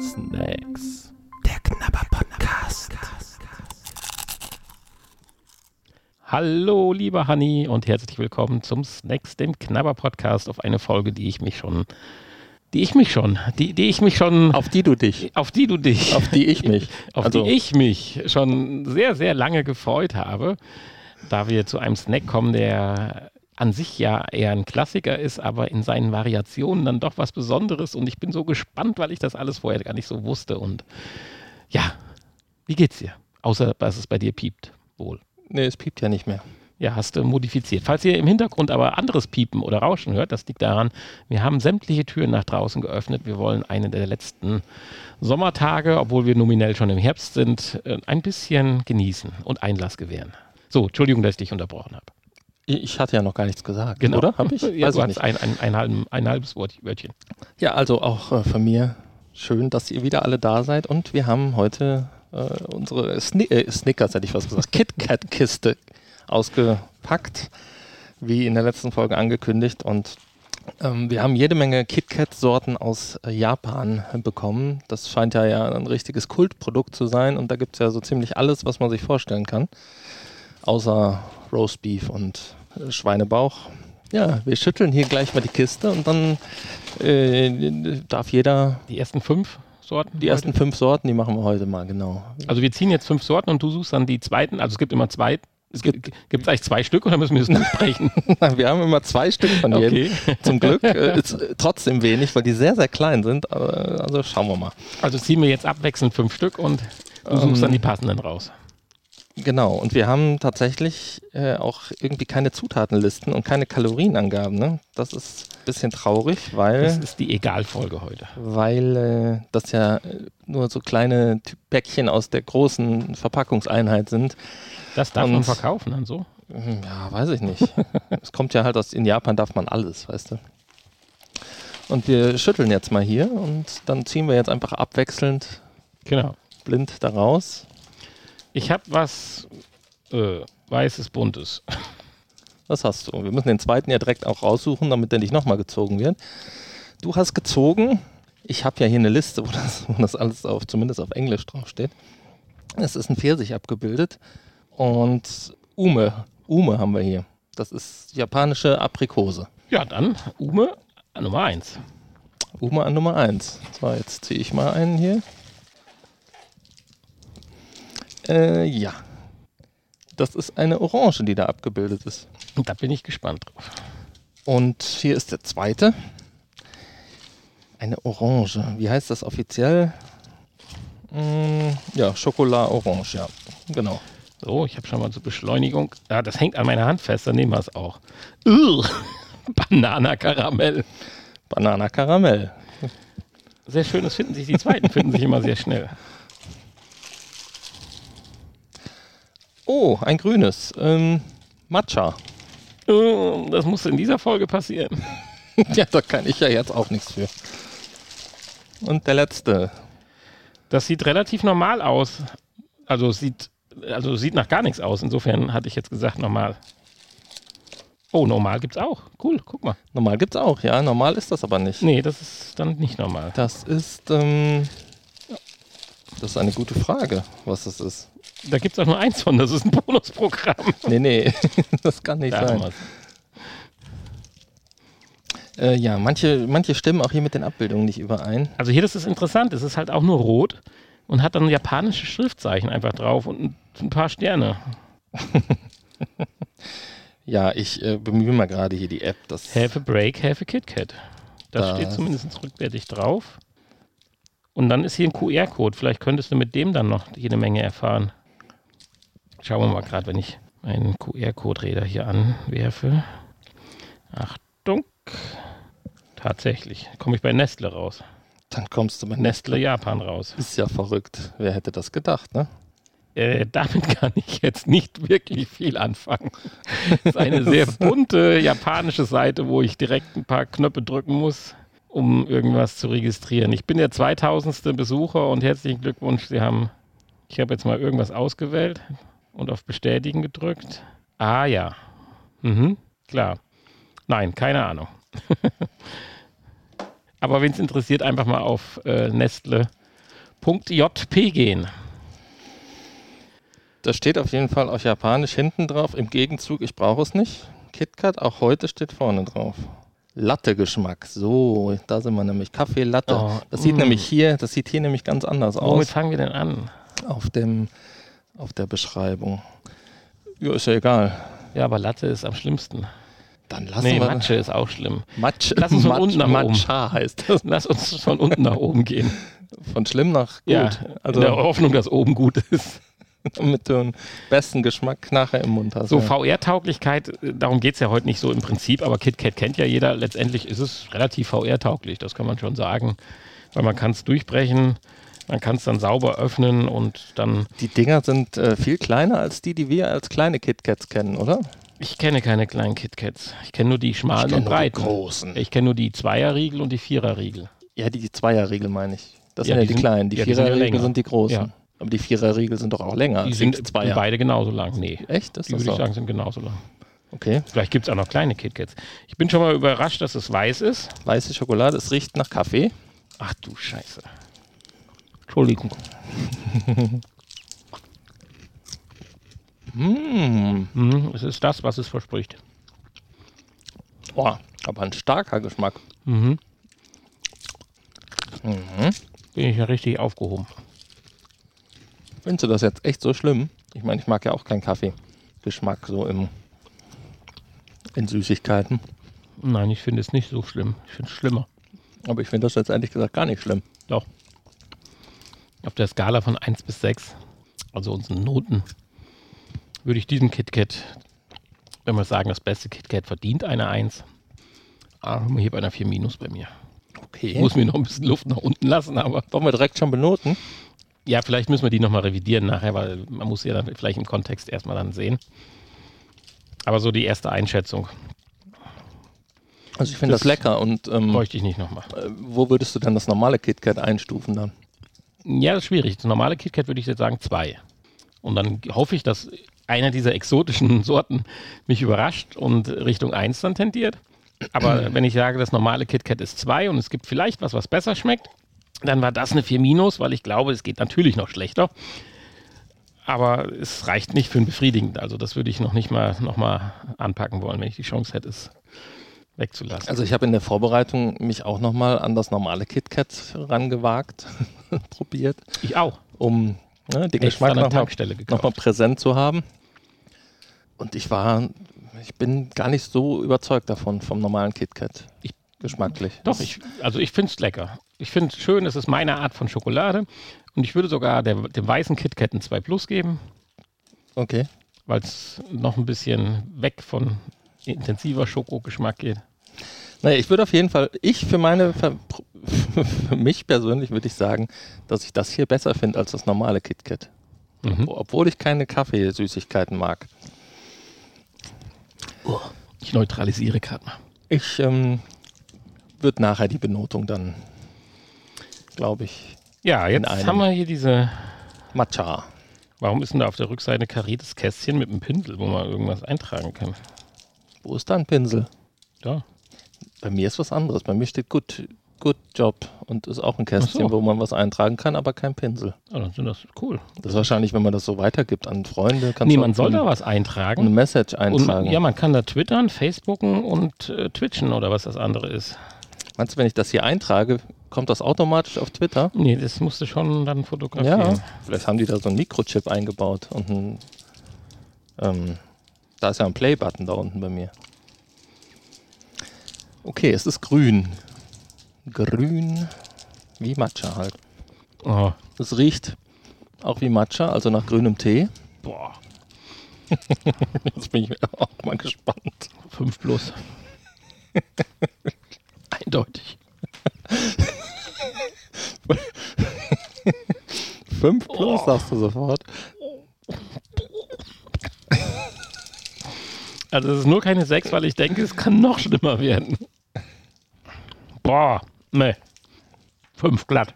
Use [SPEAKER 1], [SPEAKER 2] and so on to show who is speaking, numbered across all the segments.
[SPEAKER 1] Snacks. Der Knabber-Podcast. Hallo, lieber Hanni und herzlich willkommen zum Snacks, dem Knabber-Podcast, auf eine Folge, die ich mich schon, die ich mich schon, die, die ich mich schon,
[SPEAKER 2] Auf die du dich.
[SPEAKER 1] auf die du dich,
[SPEAKER 2] Auf die ich mich.
[SPEAKER 1] auf
[SPEAKER 2] Also-
[SPEAKER 1] die ich mich schon sehr, sehr lange gefreut habe, da wir zu einem Snack kommen, der an sich ja eher ein Klassiker ist, aber in seinen Variationen dann doch was Besonderes und ich bin so gespannt, weil ich das alles vorher gar nicht so wusste und ja, wie geht's dir? Außer, dass es bei dir piept, wohl.
[SPEAKER 2] Nee, es piept ja nicht mehr.
[SPEAKER 1] Ja, hast du modifiziert. Falls ihr im Hintergrund aber anderes Piepen oder Rauschen hört, das liegt daran, wir haben sämtliche Türen nach draußen geöffnet. Wir wollen eine der letzten Sommertage, obwohl wir nominell schon im Herbst sind, äh, ein bisschen genießen und Einlass gewähren. So, Entschuldigung, dass ich dich unterbrochen habe.
[SPEAKER 2] Ich hatte ja noch gar nichts gesagt,
[SPEAKER 1] Genau.
[SPEAKER 2] oder? Hab ich?
[SPEAKER 1] ja,
[SPEAKER 2] Weiß
[SPEAKER 1] du
[SPEAKER 2] nicht.
[SPEAKER 1] ein, ein, ein, ein halbes Wörtchen.
[SPEAKER 2] Ja, also auch äh, von mir schön, dass ihr wieder alle da seid und wir haben heute äh, unsere Sni äh, Snickers, hätte ich was gesagt, KitKat-Kiste ausgepackt, wie in der letzten Folge angekündigt und ähm, wir haben jede Menge KitKat-Sorten aus äh, Japan bekommen. Das scheint ja, ja ein richtiges Kultprodukt zu sein und da gibt es ja so ziemlich alles, was man sich vorstellen kann. Außer Roastbeef und äh, Schweinebauch. Ja, wir schütteln hier gleich mal die Kiste und dann äh, darf jeder
[SPEAKER 1] Die ersten fünf Sorten?
[SPEAKER 2] die ersten fünf Sorten, die machen wir heute mal, genau.
[SPEAKER 1] Also wir ziehen jetzt fünf Sorten und du suchst dann die zweiten. Also es gibt immer zwei. Es gibt es eigentlich zwei Stück oder müssen wir das besprechen?
[SPEAKER 2] Wir haben immer zwei Stück von jedem. Zum Glück. Äh, ist äh, trotzdem wenig, weil die sehr, sehr klein sind. Aber, also schauen wir mal.
[SPEAKER 1] Also ziehen wir jetzt abwechselnd fünf Stück und du suchst
[SPEAKER 2] Ähm,
[SPEAKER 1] dann die passenden raus.
[SPEAKER 2] Genau. Und wir haben tatsächlich äh, auch irgendwie keine Zutatenlisten und keine Kalorienangaben. Ne? Das ist ein bisschen traurig,
[SPEAKER 1] Das
[SPEAKER 2] weil,
[SPEAKER 1] ist die Egalfolge heute.
[SPEAKER 2] weil äh, das ja äh, nur so kleine Päckchen aus der großen Verpackungseinheit sind.
[SPEAKER 1] Das darf man
[SPEAKER 2] Und-
[SPEAKER 1] verkaufen dann so.
[SPEAKER 2] Hm, Ja, weiß ich nicht. es kommt ja halt aus, in Japan darf man alles, weißt du. Und wir schütteln jetzt mal hier und dann ziehen wir jetzt einfach abwechselnd
[SPEAKER 1] Genau.
[SPEAKER 2] blind da raus.
[SPEAKER 1] Ich habe was äh, weißes, buntes.
[SPEAKER 2] Was hast du? Wir müssen den zweiten ja direkt auch raussuchen, damit der nicht nochmal gezogen wird. Du hast gezogen. Ich habe ja hier eine Liste, wo das, wo das alles auf, zumindest auf Englisch draufsteht. Es ist ein Pfirsich abgebildet. Und Ume, Ume haben wir hier. Das ist japanische Aprikose.
[SPEAKER 1] Ja, dann Ume Nummer eins.
[SPEAKER 2] Ume an Nummer 1. So, jetzt ziehe ich mal einen hier. Äh, ja. Das ist eine Orange, die da abgebildet ist.
[SPEAKER 1] Und da bin ich gespannt drauf.
[SPEAKER 2] Und hier ist der zweite. Eine Orange. Wie heißt das offiziell? Mm, ja, Schokolade Orange, ja. Genau.
[SPEAKER 1] So, ich habe schon mal zur Beschleunigung. Ja, das hängt an meiner Hand fest, dann nehmen wir es auch. Ugh. Banana Karamell.
[SPEAKER 2] Banana Karamell.
[SPEAKER 1] Sehr schön, das finden sich, die zweiten finden sich immer sehr schnell.
[SPEAKER 2] Oh, ein grünes. Ähm, Matcha.
[SPEAKER 1] Äh, Das muss in dieser Folge passieren.
[SPEAKER 2] ja, da kann ich ja jetzt auch nichts für. Und der letzte.
[SPEAKER 1] Das sieht relativ normal aus. Also sieht, also sieht nach gar nichts aus. Insofern hatte ich jetzt gesagt normal. Oh, normal gibt's auch. Cool, guck mal.
[SPEAKER 2] Normal gibt's auch, ja. Normal ist das aber nicht.
[SPEAKER 1] Nee, das ist dann nicht normal.
[SPEAKER 2] Das ist, ähm, das ist eine gute Frage, was das ist.
[SPEAKER 1] Da gibt's auch nur eins von, das ist ein Bonusprogramm.
[SPEAKER 2] Nee, nee, das kann nicht
[SPEAKER 1] Da
[SPEAKER 2] sein. Äh, ja, manche, manche stimmen auch hier mit den Abbildungen nicht überein.
[SPEAKER 1] Also hier, das ist interessant, es ist halt auch nur rot und hat dann japanische Schriftzeichen einfach drauf und ein, ein paar Sterne.
[SPEAKER 2] Ja, ich äh, bemühe mal gerade hier die App. Das,
[SPEAKER 1] Have a break, have a KitKat. Das,
[SPEAKER 2] Das-
[SPEAKER 1] steht zumindest rückwärtig drauf. Und dann ist hier ein QR-Code. Vielleicht könntest du mit dem dann noch jede Menge erfahren. Schauen wir mal gerade, wenn ich einen QR-Code-Räder hier anwerfe. Achtung. Tatsächlich. Komme ich bei Nestle raus.
[SPEAKER 2] dann kommst du bei
[SPEAKER 1] Nestle Japan raus.
[SPEAKER 2] Ist ja verrückt. Wer hätte das gedacht, ne?
[SPEAKER 1] Äh, damit kann ich jetzt nicht wirklich viel anfangen. Das ist eine sehr bunte japanische Seite, wo ich direkt ein paar Knöpfe drücken muss, um irgendwas zu registrieren. Ich bin der 2000. Besucher und herzlichen Glückwunsch. Sie haben, ich habe jetzt mal irgendwas ausgewählt und auf Bestätigen gedrückt. Ah ja. Mhm, klar. Nein, keine Ahnung. Aber wenn es interessiert, einfach mal auf äh, nestle.jp gehen.
[SPEAKER 2] Das steht auf jeden Fall auf Japanisch hinten drauf. Im Gegenzug, ich brauche es nicht. KitKat, auch heute steht vorne drauf. Latte-Geschmack. So, da sind wir nämlich. Kaffee, Latte.
[SPEAKER 1] Oh,
[SPEAKER 2] das sieht
[SPEAKER 1] mm.
[SPEAKER 2] nämlich hier, das sieht hier nämlich ganz anders
[SPEAKER 1] Womit
[SPEAKER 2] aus
[SPEAKER 1] fangen wir denn an?
[SPEAKER 2] auf dem, auf der Beschreibung. Ja, ist ja egal.
[SPEAKER 1] Ja, aber Latte ist am schlimmsten.
[SPEAKER 2] Dann lassen
[SPEAKER 1] Nee,
[SPEAKER 2] wir
[SPEAKER 1] Matsche ist auch schlimm.
[SPEAKER 2] Matsch,
[SPEAKER 1] Lass uns von
[SPEAKER 2] Matsch,
[SPEAKER 1] unten nach oben.
[SPEAKER 2] Matcha heißt das.
[SPEAKER 1] Lass uns von unten nach oben gehen.
[SPEAKER 2] Von schlimm nach gut.
[SPEAKER 1] Ja,
[SPEAKER 2] also
[SPEAKER 1] in der Hoffnung, dass oben gut ist.
[SPEAKER 2] mit dem besten Geschmack nachher im Mund hast.
[SPEAKER 1] So,
[SPEAKER 2] ja.
[SPEAKER 1] VR-Tauglichkeit, äh, darum geht es ja heute nicht so im Prinzip, aber KitKat kennt ja jeder. Letztendlich ist es relativ VR-tauglich, das kann man schon sagen. Weil man kann es durchbrechen, man kann es dann sauber öffnen und dann.
[SPEAKER 2] Die Dinger sind äh, viel kleiner als die, die wir als kleine KitKats kennen, oder?
[SPEAKER 1] Ich kenne keine kleinen KitKats. Ich kenne nur die schmalen und
[SPEAKER 2] nur die
[SPEAKER 1] breiten.
[SPEAKER 2] großen.
[SPEAKER 1] Ich kenne nur die Zweierriegel und die Viererriegel.
[SPEAKER 2] Ja, die Zweierriegel meine ich. Das
[SPEAKER 1] Ja,
[SPEAKER 2] sind ja
[SPEAKER 1] die
[SPEAKER 2] die,
[SPEAKER 1] sind-
[SPEAKER 2] kleinen. Die
[SPEAKER 1] ja, sind
[SPEAKER 2] Viererriegel
[SPEAKER 1] länger.
[SPEAKER 2] sind die großen.
[SPEAKER 1] Ja.
[SPEAKER 2] Aber die Viererriegel sind doch auch länger.
[SPEAKER 1] Die sind
[SPEAKER 2] Zweier.
[SPEAKER 1] beide genauso lang. Nee.
[SPEAKER 2] Echt? Ist
[SPEAKER 1] Die
[SPEAKER 2] das
[SPEAKER 1] würde
[SPEAKER 2] so?
[SPEAKER 1] ich sagen, sind genauso lang.
[SPEAKER 2] Okay.
[SPEAKER 1] Vielleicht gibt es auch noch kleine KitKats. Ich bin schon mal überrascht, dass es weiß ist.
[SPEAKER 2] Weiße Schokolade, es riecht nach Kaffee.
[SPEAKER 1] Ach du Scheiße. Entschuldigung.
[SPEAKER 2] Mmh.
[SPEAKER 1] Es ist das, was es verspricht.
[SPEAKER 2] Boah, aber ein starker Geschmack.
[SPEAKER 1] Mhm.
[SPEAKER 2] Mhm.
[SPEAKER 1] Bin ich ja richtig aufgehoben.
[SPEAKER 2] Findest du das jetzt echt so schlimm? Ich meine, ich mag ja auch keinen Kaffeegeschmack so im, in Süßigkeiten.
[SPEAKER 1] Nein, ich finde es nicht so schlimm. Ich finde es schlimmer.
[SPEAKER 2] Aber ich finde das jetzt ehrlich gesagt gar nicht schlimm.
[SPEAKER 1] Doch. Auf der Skala von 1 bis 6, also unseren Noten, würde ich diesem KitKat, wenn wir sagen, das beste KitKat verdient eine 1, aber hier bei einer 4 minus bei mir.
[SPEAKER 2] Okay.
[SPEAKER 1] Ich muss mir noch ein bisschen Luft nach unten lassen, aber
[SPEAKER 2] Wollen wir direkt schon benoten?
[SPEAKER 1] ja, vielleicht müssen wir die nochmal revidieren nachher, weil man muss ja dann vielleicht im Kontext erstmal dann sehen. Aber so die erste Einschätzung
[SPEAKER 2] Also ich finde das,
[SPEAKER 1] Das
[SPEAKER 2] lecker. Und ähm,
[SPEAKER 1] bräuchte ich nicht nochmal.
[SPEAKER 2] äh, wo würdest du denn das normale KitKat einstufen dann?
[SPEAKER 1] Ja, das ist schwierig. Das normale KitKat würde ich jetzt sagen zwei. Und dann hoffe ich, dass einer dieser exotischen Sorten mich überrascht und Richtung eins dann tendiert. Aber wenn ich sage, das normale KitKat ist zwei und es gibt vielleicht was, was besser schmeckt, dann war das eine 4 minus, weil ich glaube, es geht natürlich noch schlechter. Aber es reicht nicht für ein befriedigend. Also das würde ich noch nicht mal, noch mal anpacken wollen, wenn ich die Chance hätte, es wegzulassen.
[SPEAKER 2] Also ich habe in der Vorbereitung mich auch nochmal an das normale KitKat rangewagt, probiert,
[SPEAKER 1] ich auch.
[SPEAKER 2] um ne, den Geschmack nochmal noch präsent zu haben. Und ich war, ich bin gar nicht so überzeugt davon, vom normalen KitKat.
[SPEAKER 1] Ich-
[SPEAKER 2] Geschmacklich.
[SPEAKER 1] Doch, ich, also ich finde es lecker. Ich finde es schön, es ist meine Art von Schokolade. Und ich würde sogar der, dem weißen KitKat ein 2 Plus geben,
[SPEAKER 2] Okay.
[SPEAKER 1] weil es noch ein bisschen weg von intensiver Schokogeschmack geht.
[SPEAKER 2] Naja, ich würde auf jeden Fall, ich für meine, für, mich persönlich würde ich sagen, dass ich das hier besser finde als das normale KitKat.
[SPEAKER 1] Mhm.
[SPEAKER 2] Obwohl ich keine Kaffeesüßigkeiten mag.
[SPEAKER 1] Ich neutralisiere gerade mal.
[SPEAKER 2] Ich ähm, würde nachher die Benotung dann, glaube ich,
[SPEAKER 1] Ja, jetzt haben wir hier diese.
[SPEAKER 2] Matcha.
[SPEAKER 1] Warum ist denn da auf der Rückseite kariertes Kästchen mit einem Pinsel, wo man irgendwas eintragen kann?
[SPEAKER 2] Wo ist da ein Pinsel?
[SPEAKER 1] Da.
[SPEAKER 2] Bei mir ist was anderes. Bei mir steht Good, good Job und ist auch ein Kästchen,
[SPEAKER 1] so.
[SPEAKER 2] wo man was eintragen kann, aber kein Pinsel.
[SPEAKER 1] Ah, dann sind das cool.
[SPEAKER 2] Das ist wahrscheinlich, wenn man das so weitergibt an Freunde, kannst
[SPEAKER 1] Nee, man soll
[SPEAKER 2] eine,
[SPEAKER 1] da was
[SPEAKER 2] eine
[SPEAKER 1] eintragen.
[SPEAKER 2] Message
[SPEAKER 1] Und,
[SPEAKER 2] eintragen.
[SPEAKER 1] ja, man kann da twittern, Facebooken und äh, twitchen oder was das andere ist.
[SPEAKER 2] Meinst du, wenn ich das hier eintrage, kommt das automatisch auf Twitter?
[SPEAKER 1] Nee, das musst du schon dann fotografieren.
[SPEAKER 2] Ja, vielleicht haben die da so einen Mikrochip eingebaut und ein, ähm, da ist ja ein Play-Button da unten bei mir. Okay, es ist grün. Grün wie Matcha halt.
[SPEAKER 1] Oh,
[SPEAKER 2] Es riecht auch wie Matcha, also nach grünem Tee.
[SPEAKER 1] boah,
[SPEAKER 2] Jetzt bin ich auch mal gespannt.
[SPEAKER 1] 5 plus. Eindeutig.
[SPEAKER 2] Fünf plus,
[SPEAKER 1] Oh.
[SPEAKER 2] sagst du sofort.
[SPEAKER 1] Also es ist nur keine 6, weil ich denke, es kann noch schlimmer werden. Boah, ne. 5 glatt.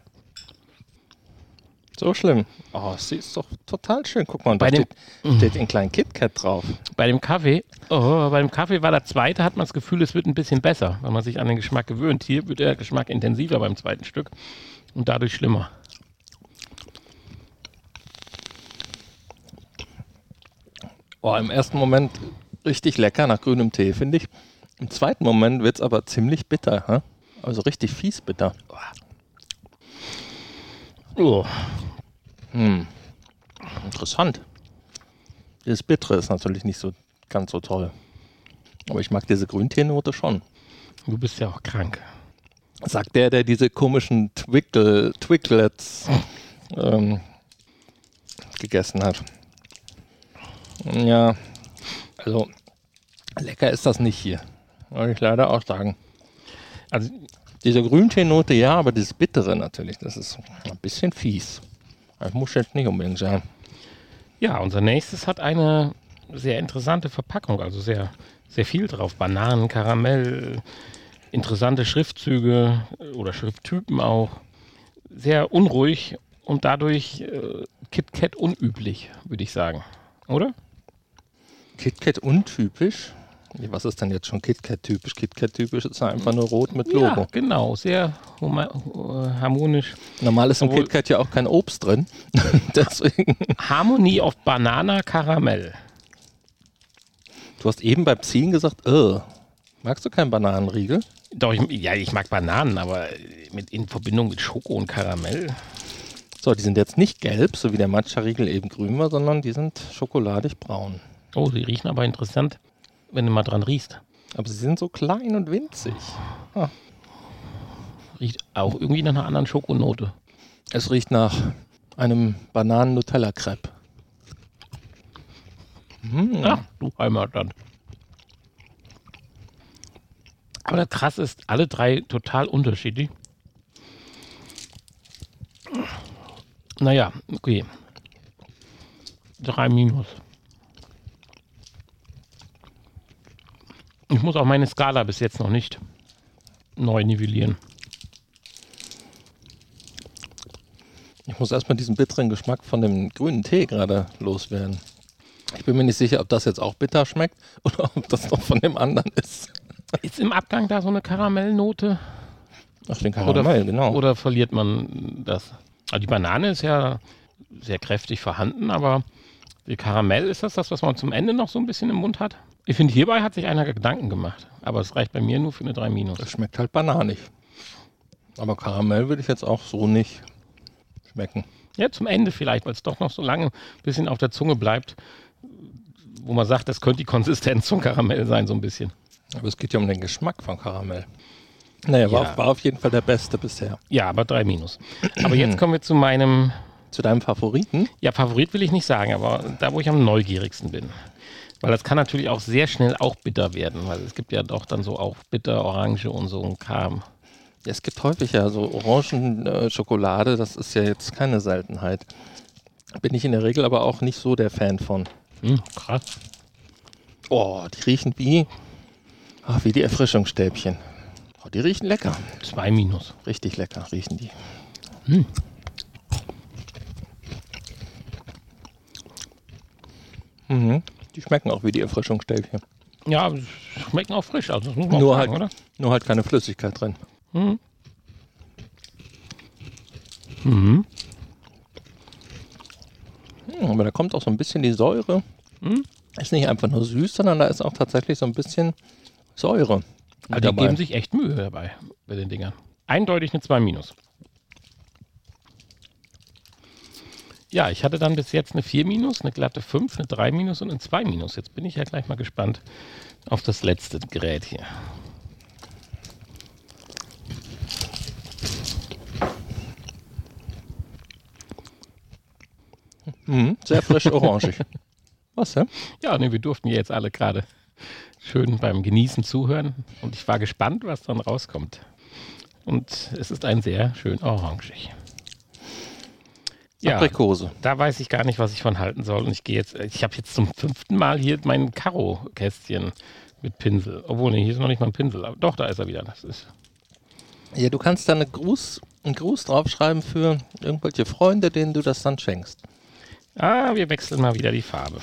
[SPEAKER 2] So schlimm. Oh, sie ist doch total schön. Guck mal, und
[SPEAKER 1] Bei
[SPEAKER 2] da
[SPEAKER 1] dem-
[SPEAKER 2] steht, steht ein kleiner KitKat drauf.
[SPEAKER 1] Bei dem Kaffee, oh, bei dem Kaffee war der zweite, hat man das Gefühl, es wird ein bisschen besser, weil man sich an den Geschmack gewöhnt. Hier wird der Geschmack intensiver beim zweiten Stück und dadurch schlimmer.
[SPEAKER 2] Oh, im ersten Moment richtig lecker nach grünem Tee, finde ich. Im zweiten Moment wird es aber ziemlich bitter. Hä? Also richtig fies bitter.
[SPEAKER 1] Oh,
[SPEAKER 2] Hm. Interessant. Das Bittere ist natürlich nicht so ganz so toll. Aber ich mag diese Grünteenote schon.
[SPEAKER 1] du bist ja auch krank.
[SPEAKER 2] Sagt der, der diese komischen Twickle, Twicklets ähm, gegessen hat. Ja, also lecker ist das nicht hier. Muss ich leider auch sagen.
[SPEAKER 1] Also
[SPEAKER 2] Diese Grünteenote ja, aber das Bittere natürlich, das ist ein bisschen fies. Das muss jetzt nicht unbedingt sein.
[SPEAKER 1] Ja, unser nächstes hat eine sehr interessante Verpackung, also sehr, sehr viel drauf. Bananen, Karamell, interessante Schriftzüge äh, oder Schrifttypen auch. Sehr unruhig und dadurch äh, KitKat unüblich, würde ich sagen. Oder?
[SPEAKER 2] KitKat untypisch. Was ist denn jetzt schon KitKat typisch? KitKat typisch ist einfach nur rot mit
[SPEAKER 1] Ja,
[SPEAKER 2] Logo.
[SPEAKER 1] genau, sehr harmonisch.
[SPEAKER 2] Normal ist im
[SPEAKER 1] Obwohl-
[SPEAKER 2] KitKat ja auch kein Obst drin. Deswegen.
[SPEAKER 1] Harmonie of Banana Karamell.
[SPEAKER 2] Du hast eben beim Ziehen gesagt, äh, magst du keinen Bananenriegel?
[SPEAKER 1] Doch, ich, ja, ich mag Bananen, aber mit, in Verbindung mit Schoko und Karamell.
[SPEAKER 2] So, die sind jetzt nicht gelb, so wie der Matcha-Riegel eben grün war, sondern die sind schokoladig braun.
[SPEAKER 1] Oh, sie riechen aber interessant, wenn du mal dran riechst.
[SPEAKER 2] Aber sie sind so klein und winzig.
[SPEAKER 1] Riecht auch irgendwie nach einer anderen Schokonote.
[SPEAKER 2] Es riecht nach einem Bananen-Nutella-Crepe. Hm.
[SPEAKER 1] Ach, du Heimatland. Aber das krass ist, alle drei total unterschiedlich. Naja, okay. Drei Minus. Ich muss auch meine Skala bis jetzt noch nicht neu nivellieren.
[SPEAKER 2] Ich muss erstmal diesen bitteren Geschmack von dem grünen Tee gerade loswerden. Ich bin mir nicht sicher, ob das jetzt auch bitter schmeckt oder ob das noch von dem anderen ist.
[SPEAKER 1] Ist im Abgang da so eine Karamellnote?
[SPEAKER 2] Ach, den
[SPEAKER 1] Oder,
[SPEAKER 2] Karamell, genau.
[SPEAKER 1] oder verliert man das? Also die Banane ist ja sehr kräftig vorhanden, aber die Karamell, ist das das, was man zum Ende noch so ein bisschen im Mund hat? Ich finde, hierbei hat sich einer Gedanken gemacht. Aber es reicht bei mir nur für eine 3 Minus.
[SPEAKER 2] das schmeckt halt bananig. Aber Karamell würde ich jetzt auch so nicht schmecken.
[SPEAKER 1] Ja, zum Ende vielleicht, weil es doch noch so lange ein bisschen auf der Zunge bleibt, wo man sagt, das könnte die Konsistenz von Karamell sein, so ein bisschen.
[SPEAKER 2] Aber es geht ja um den Geschmack von Karamell. Naja, war,
[SPEAKER 1] Ja.
[SPEAKER 2] war auf jeden Fall der beste bisher.
[SPEAKER 1] Ja, aber 3 Minus. Aber jetzt kommen wir zu meinem
[SPEAKER 2] Zu deinem Favoriten?
[SPEAKER 1] Ja, Favorit will ich nicht sagen, aber da, wo ich am neugierigsten bin. Weil das kann natürlich auch sehr schnell auch bitter werden, weil es gibt ja doch dann so auch bitter, Orange und so ein Kram.
[SPEAKER 2] Es gibt häufig ja so Orangenschokolade, das ist ja jetzt keine Seltenheit. Bin ich in der Regel aber auch nicht so der Fan von.
[SPEAKER 1] Hm, krass.
[SPEAKER 2] Oh, die riechen wie, ach, wie die Erfrischungsstäbchen. Oh, die riechen lecker.
[SPEAKER 1] Zwei Minus.
[SPEAKER 2] Richtig lecker riechen die. Mhm. Die schmecken auch wie die Erfrischungsstäbchen.
[SPEAKER 1] Ja, schmecken auch frisch, also das muss man
[SPEAKER 2] Nur halt,
[SPEAKER 1] sagen, oder?
[SPEAKER 2] nur halt keine Flüssigkeit drin.
[SPEAKER 1] Mhm. Mhm.
[SPEAKER 2] Hm, aber da kommt auch so ein bisschen die Säure.
[SPEAKER 1] Mhm.
[SPEAKER 2] Ist nicht einfach nur süß, sondern da ist auch tatsächlich so ein bisschen Säure.
[SPEAKER 1] Also die
[SPEAKER 2] dabei.
[SPEAKER 1] geben sich echt Mühe dabei bei den Dingern. Eindeutig eine 2 Minus. Ja, ich hatte dann bis jetzt eine 4 Minus, eine glatte 5, eine 3 Minus und eine 2 Minus. Jetzt bin ich ja gleich mal gespannt auf das letzte Gerät hier.
[SPEAKER 2] Mhm, sehr frisch orangig. Was denn?
[SPEAKER 1] Ja, nee, wir durften ja jetzt alle gerade schön beim Genießen zuhören und ich war gespannt, was dann rauskommt. Und es ist ein sehr schön orangig. Ja,
[SPEAKER 2] Aprikose.
[SPEAKER 1] da weiß ich gar nicht, was ich von halten soll. Und ich gehe jetzt, ich habe jetzt zum fünften Mal hier mein Karo-Kästchen mit Pinsel. Obwohl, nee, hier ist noch nicht mal ein Pinsel. Aber doch, da ist er wieder. Das ist,
[SPEAKER 2] Ja, du kannst da eine Gruß, einen Gruß draufschreiben für irgendwelche Freunde, denen du das dann schenkst.
[SPEAKER 1] Ah, wir wechseln mal wieder die Farbe.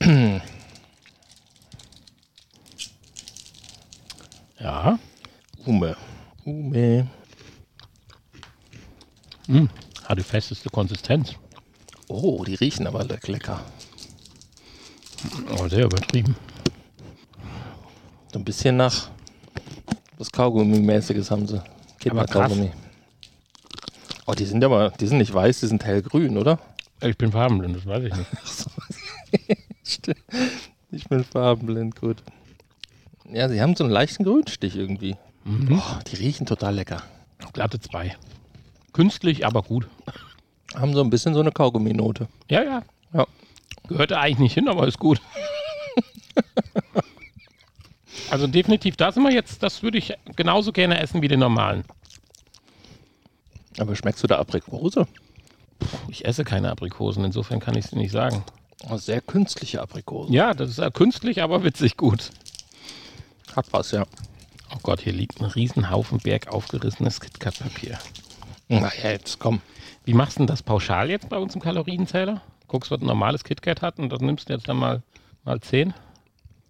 [SPEAKER 1] ja.
[SPEAKER 2] Ume. Ume.
[SPEAKER 1] Hm, hat die festeste Konsistenz.
[SPEAKER 2] Oh, die riechen aber le- lecker.
[SPEAKER 1] Oh, sehr übertrieben.
[SPEAKER 2] So ein bisschen nach was Kaugummi-mäßiges haben sie. Kinderkaugummi. Oh, die sind aber, die sind nicht weiß, die sind hellgrün, oder?
[SPEAKER 1] Ich bin farbenblind, das weiß ich nicht.
[SPEAKER 2] Ich bin farbenblind, gut. Ja, sie haben so einen leichten Grünstich irgendwie.
[SPEAKER 1] Mhm.
[SPEAKER 2] Oh, die riechen total lecker.
[SPEAKER 1] Glatte 2. Künstlich, aber gut.
[SPEAKER 2] Haben so ein bisschen so eine Kaugummi-Note.
[SPEAKER 1] Ja, ja.
[SPEAKER 2] Ja.
[SPEAKER 1] Gehörte eigentlich nicht hin, aber ist gut. also definitiv, da sind wir jetzt, das würde ich genauso gerne essen wie den normalen.
[SPEAKER 2] Aber schmeckst du da Aprikose?
[SPEAKER 1] Ich esse keine Aprikosen, insofern kann ich es nicht sagen.
[SPEAKER 2] Oh, sehr künstliche Aprikose.
[SPEAKER 1] Ja, das ist ja künstlich, aber witzig gut.
[SPEAKER 2] Hat was, ja.
[SPEAKER 1] Oh Gott, hier liegt ein Riesenhaufen Berg aufgerissenes KitKat-Papier.
[SPEAKER 2] Na ja, jetzt komm.
[SPEAKER 1] Wie machst du denn das pauschal jetzt bei uns im Kalorienzähler? Guckst, was ein normales KitKat hat und das nimmst du jetzt dann mal, mal 10?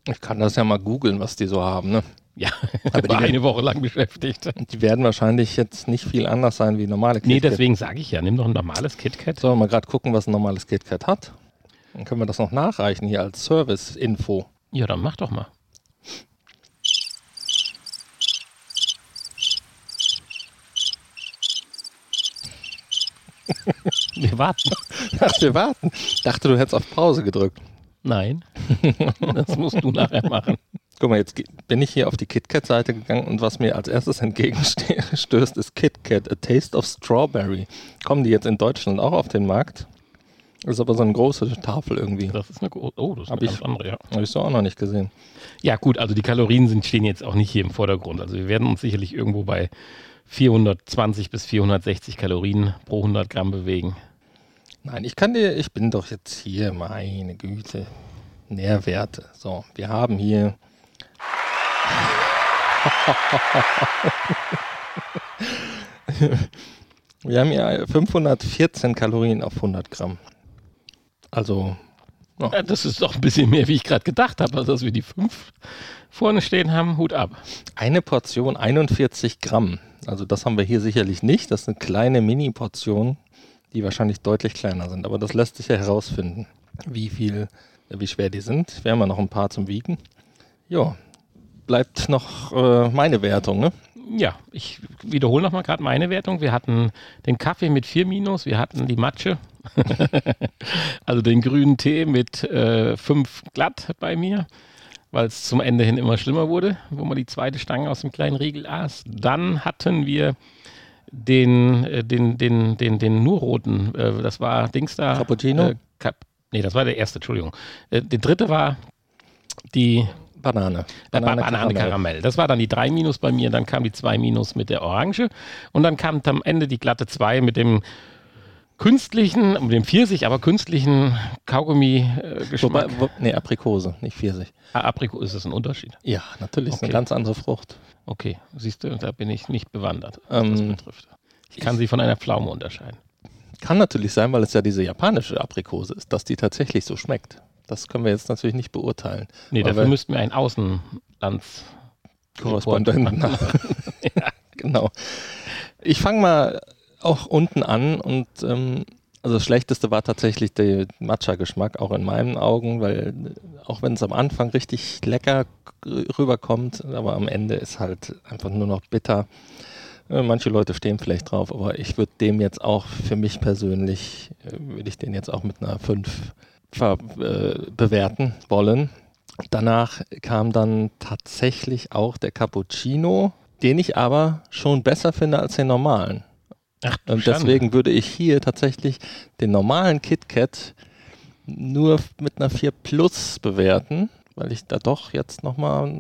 [SPEAKER 2] Ich kann das ja mal googeln, was die so haben. Ne?
[SPEAKER 1] Ja,
[SPEAKER 2] Aber die
[SPEAKER 1] eine Woche lang beschäftigt.
[SPEAKER 2] Die werden wahrscheinlich jetzt nicht viel anders sein wie normale
[SPEAKER 1] Nee,
[SPEAKER 2] KitKat.
[SPEAKER 1] deswegen sage ich ja, nimm doch ein normales KitKat.
[SPEAKER 2] Sollen wir mal gerade gucken, was ein normales KitKat hat? Dann können wir das noch nachreichen hier als Service-Info.
[SPEAKER 1] Ja, dann mach doch mal. Wir warten.
[SPEAKER 2] Ach, wir warten. Dachte, du hättest auf Pause gedrückt.
[SPEAKER 1] Nein, das musst du nachher machen.
[SPEAKER 2] Guck mal, jetzt bin ich hier auf die KitKat-Seite gegangen und was mir als erstes entgegenstößt, ist KitKat, A Taste of Strawberry. Kommen die jetzt in Deutschland auch auf den Markt? Ist aber so eine große Tafel irgendwie.
[SPEAKER 1] Das ist eine, gro- oh, das ist eine
[SPEAKER 2] ich-
[SPEAKER 1] ganz andere, ja.
[SPEAKER 2] Habe ich so auch noch nicht gesehen.
[SPEAKER 1] Ja, gut, also die Kalorien sind, stehen jetzt auch nicht hier im Vordergrund. Also wir werden uns sicherlich irgendwo bei 420 bis 460 Kalorien pro 100 Gramm bewegen.
[SPEAKER 2] Nein, ich kann dir, ich bin doch jetzt hier, meine Güte. Nährwerte. So, wir haben hier. wir haben hier 514 Kalorien auf 100 Gramm. Also,
[SPEAKER 1] Ja, das ist doch ein bisschen mehr, wie ich gerade gedacht habe. Also, dass wir die fünf vorne stehen haben, Hut ab.
[SPEAKER 2] eine Portion 41 Gramm. Also, das haben wir hier sicherlich nicht. Das sind kleine Mini-Portionen, die wahrscheinlich deutlich kleiner sind. Aber das lässt sich ja herausfinden, wie viel, wie schwer die sind. Wir haben ja noch ein paar zum Wiegen. Ja, bleibt noch äh, meine Wertung, ne?
[SPEAKER 1] Ja, ich wiederhole nochmal gerade meine Wertung. Wir hatten den Kaffee mit 4 Minus, wir hatten die Matsche, also den grünen Tee mit 5 glatt bei mir, weil es zum Ende hin immer schlimmer wurde, wo man die zweite Stange aus dem kleinen Riegel aß. Dann hatten wir den, äh, den, den, den, den nur roten, äh, das war Dings da.
[SPEAKER 2] Cappuccino?
[SPEAKER 1] Äh, Cap nee, das war der erste, Entschuldigung. Äh, der dritte war die
[SPEAKER 2] Banane.
[SPEAKER 1] äh, Banane, Banane Karamell. Das war dann die 3 Minus bei mir, dann kam die 2 Minus mit der Orange und dann kam am Ende die glatte 2 mit dem künstlichen, mit dem Pfirsich, aber künstlichen Kaugummi-Geschmack.
[SPEAKER 2] Wo, nee, Aprikose, nicht Pfirsich.
[SPEAKER 1] ah, Aprikot ist es ein Unterschied.
[SPEAKER 2] Ja, natürlich, ist
[SPEAKER 1] Okay.
[SPEAKER 2] eine ganz andere Frucht.
[SPEAKER 1] Okay, siehst du, da bin ich nicht bewandert, was das
[SPEAKER 2] Ähm,
[SPEAKER 1] betrifft. Ich kann sie von einer Pflaume unterscheiden.
[SPEAKER 2] Kann natürlich sein, weil es ja diese japanische Aprikose ist, dass die tatsächlich so schmeckt. Das können wir jetzt natürlich nicht beurteilen.
[SPEAKER 1] Nee, dafür müssten wir einen Außenlands
[SPEAKER 2] Korrespondenten. ja, genau. Ich fange mal auch unten an und ähm, also das Schlechteste war tatsächlich der Matcha-Geschmack, auch in meinen Augen, weil äh, auch wenn es am Anfang richtig lecker rüberkommt, aber am Ende ist halt einfach nur noch bitter. Äh, Manche Leute stehen vielleicht drauf, aber ich würde dem jetzt auch für mich persönlich, äh, würde ich den jetzt auch mit einer 5 ver, äh, bewerten wollen. Danach kam dann tatsächlich auch der Cappuccino, den ich aber schon besser finde als den normalen.
[SPEAKER 1] Ach, Schande.
[SPEAKER 2] deswegen würde ich hier tatsächlich den normalen KitKat nur mit einer 4 Plus bewerten, weil ich da doch jetzt nochmal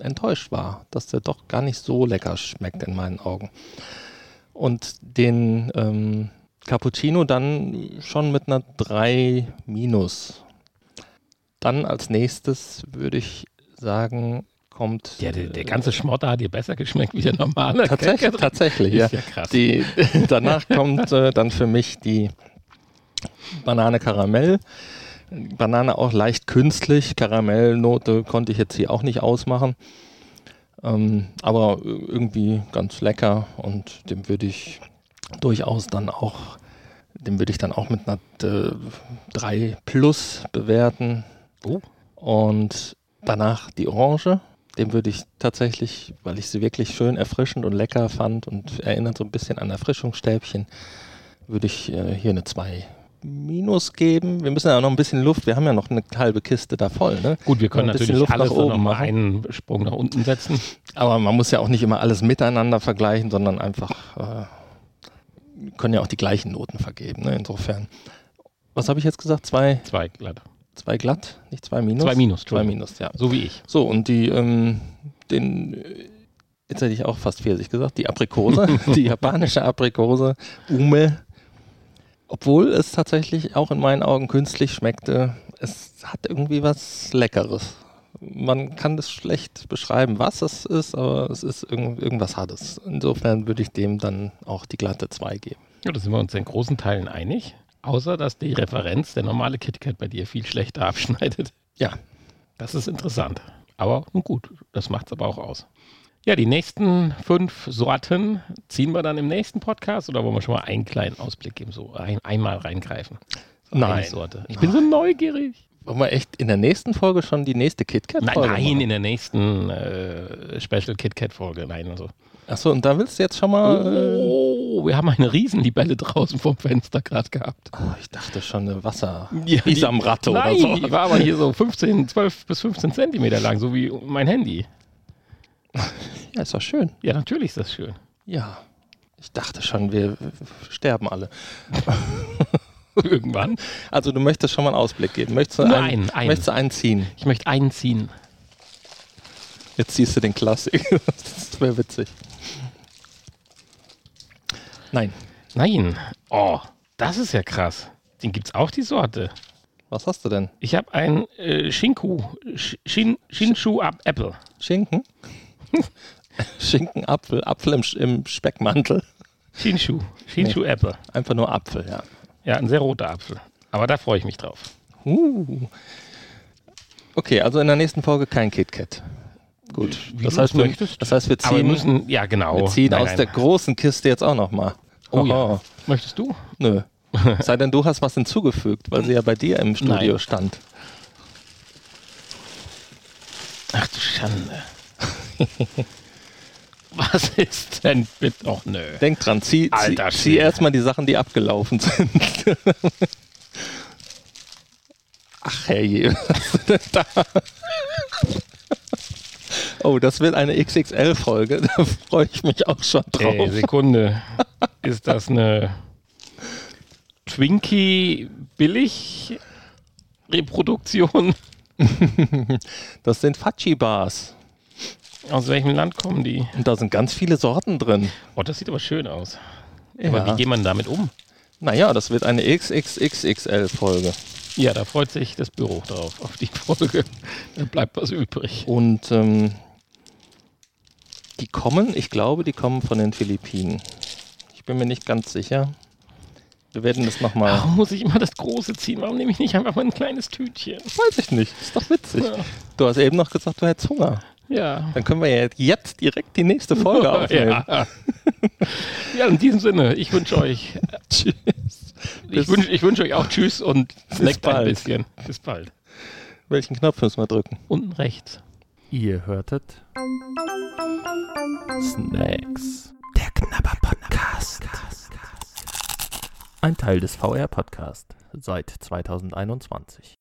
[SPEAKER 2] enttäuscht war, dass der doch gar nicht so lecker schmeckt in meinen Augen. Und den ähm, Cappuccino dann schon mit einer 3 Minus. Dann als nächstes würde ich sagen, kommt.
[SPEAKER 1] Ja, der, der ganze Schmotter hat dir besser geschmeckt wie der normale.
[SPEAKER 2] Tatsächlich, tatsächlich, ja.
[SPEAKER 1] Ja krass.
[SPEAKER 2] Die, danach kommt äh, dann für mich die Banane Karamell. Banane auch leicht künstlich. Karamellnote konnte ich jetzt hier auch nicht ausmachen. Ähm, aber irgendwie ganz lecker und dem würde ich durchaus dann auch, dem würde ich dann auch mit einer äh, 3 plus bewerten.
[SPEAKER 1] Oh.
[SPEAKER 2] Und danach die Orange. Dem würde ich tatsächlich, weil ich sie wirklich schön erfrischend und lecker fand und erinnert so ein bisschen an Erfrischungsstäbchen, würde ich äh, hier eine 2 minus geben. Wir müssen ja noch ein bisschen Luft, wir haben ja noch eine halbe Kiste da voll. Ne?
[SPEAKER 1] Gut, wir können natürlich
[SPEAKER 2] Luft
[SPEAKER 1] alles
[SPEAKER 2] nach oben
[SPEAKER 1] noch mal einen Sprung nach unten setzen.
[SPEAKER 2] Aber man muss ja auch nicht immer alles miteinander vergleichen, sondern einfach, äh, können ja auch die gleichen Noten vergeben. Ne? Insofern. Was habe ich jetzt gesagt? Zwei,
[SPEAKER 1] Zwei glatt.
[SPEAKER 2] zwei glatt, nicht zwei minus?
[SPEAKER 1] Zwei Minus,
[SPEAKER 2] Zwei minus, ja.
[SPEAKER 1] So wie ich.
[SPEAKER 2] So, und die, ähm, den, äh, jetzt hätte ich auch fast Pfirsich gesagt, die Aprikose, die japanische Aprikose, Ume. Obwohl es tatsächlich auch in meinen Augen künstlich schmeckte, es hat irgendwie was Leckeres. Man kann das schlecht beschreiben, was es ist, aber es ist irgend, irgendwas Hartes. Insofern würde ich dem dann auch die glatte 2 geben.
[SPEAKER 1] Ja, da sind wir uns in großen Teilen einig. Außer, dass die Referenz, der normale KitKat bei dir viel schlechter abschneidet.
[SPEAKER 2] Ja,
[SPEAKER 1] Das ist interessant. Aber nun gut, das macht es aber auch aus. Ja, die nächsten fünf Sorten ziehen wir dann im nächsten Podcast oder wollen wir schon mal einen kleinen Ausblick geben, so ein, einmal reingreifen? So
[SPEAKER 2] Nein.
[SPEAKER 1] Sorte. Ich bin so neugierig.
[SPEAKER 2] Wollen wir echt in der nächsten Folge schon die nächste KitKat
[SPEAKER 1] Nein, nein,
[SPEAKER 2] machen?
[SPEAKER 1] in der nächsten äh, Special KitKat Folge. Nein, also.
[SPEAKER 2] Achso, und da willst du jetzt schon mal... Äh,
[SPEAKER 1] Oh, wir haben eine Riesenlibelle draußen vom Fenster gerade gehabt.
[SPEAKER 2] oh, ich dachte schon eine Wasser...
[SPEAKER 1] Ja, die-
[SPEAKER 2] Isamratte oder so.
[SPEAKER 1] die war aber hier so 15, 12 bis 15 Zentimeter lang, so wie mein Handy.
[SPEAKER 2] Ja, ist doch schön.
[SPEAKER 1] Ja, natürlich ist das schön.
[SPEAKER 2] Ja. Ich dachte schon, wir sterben alle.
[SPEAKER 1] Irgendwann.
[SPEAKER 2] Also du möchtest schon mal einen Ausblick geben. Möchtest du
[SPEAKER 1] Nur
[SPEAKER 2] einen,
[SPEAKER 1] einen, einen.
[SPEAKER 2] Möchtest du einen ziehen?
[SPEAKER 1] Ich möchte einen ziehen.
[SPEAKER 2] Jetzt ziehst du den Klassik. das wäre witzig. Nein.
[SPEAKER 1] Nein. Oh, das ist ja krass. Den gibt's auch, die Sorte.
[SPEAKER 2] Was hast du denn?
[SPEAKER 1] Ich habe ein äh, Shinku, Sh- Shin, Shinshu Up Apple.
[SPEAKER 2] Schinken? Schinken, Apfel, Apfel im, im Speckmantel.
[SPEAKER 1] Shinshu, Shinshu Apple.
[SPEAKER 2] Einfach nur Apfel, ja.
[SPEAKER 1] Ja, ein sehr roter Apfel. Aber da freue ich mich drauf.
[SPEAKER 2] Uh. Okay, also in der nächsten Folge kein KitKat. Gut.
[SPEAKER 1] Wie
[SPEAKER 2] Das heißt, wir, das heißt, wir
[SPEAKER 1] Aber wir
[SPEAKER 2] ziehen,
[SPEAKER 1] müssen, ja genau.
[SPEAKER 2] wir ziehen
[SPEAKER 1] Nein,
[SPEAKER 2] aus
[SPEAKER 1] nein.
[SPEAKER 2] der großen Kiste jetzt auch nochmal.
[SPEAKER 1] Oh ja. Möchtest du?
[SPEAKER 2] Nö. Sei denn, du hast was hinzugefügt, weil sie ja bei dir im Studio
[SPEAKER 1] Nein.
[SPEAKER 2] stand.
[SPEAKER 1] Ach du Schande. Was ist denn bitte? Och nö.
[SPEAKER 2] Denk dran, zieh, zieh,
[SPEAKER 1] Alter
[SPEAKER 2] zieh erstmal die Sachen, die abgelaufen sind. Ach herrje, was ist denn da? Oh, das wird eine XXL-Folge. Da freue ich mich auch schon drauf.
[SPEAKER 1] Ey, Sekunde. Ist das eine Twinkie billig Reproduktion?
[SPEAKER 2] Das sind Fachi-Bars.
[SPEAKER 1] Aus welchem Land kommen die?
[SPEAKER 2] Und da sind ganz viele Sorten drin.
[SPEAKER 1] Oh, das sieht aber schön aus.
[SPEAKER 2] Ja.
[SPEAKER 1] Aber wie geht man damit um?
[SPEAKER 2] Naja, das wird eine XXXXL-Folge.
[SPEAKER 1] Ja, da freut sich das Büro drauf, auf die Folge. Da bleibt was übrig.
[SPEAKER 2] Und ähm, die kommen, ich glaube, die kommen von den Philippinen. Ich bin mir nicht ganz sicher. Wir werden das nochmal.
[SPEAKER 1] Warum muss ich immer das Große ziehen? Warum nehme ich nicht einfach mal ein kleines Tütchen?
[SPEAKER 2] Weiß ich nicht. Ist doch witzig.
[SPEAKER 1] Ja.
[SPEAKER 2] Du hast eben noch gesagt, du hättest Hunger.
[SPEAKER 1] Ja.
[SPEAKER 2] Dann können wir ja jetzt direkt die nächste Folge aufnehmen.
[SPEAKER 1] Ja. ja, in diesem Sinne, ich wünsche euch,
[SPEAKER 2] Tschüss.
[SPEAKER 1] ich wünsche wünsch euch auch Tschüss und snackt ein
[SPEAKER 2] bald.
[SPEAKER 1] bisschen. Bis bald.
[SPEAKER 2] Welchen Knopf müssen wir drücken?
[SPEAKER 1] Unten rechts.
[SPEAKER 3] Ihr hörtet Snacks. Der Knabber Podcast. Ein Teil des VR Podcast seit 2021.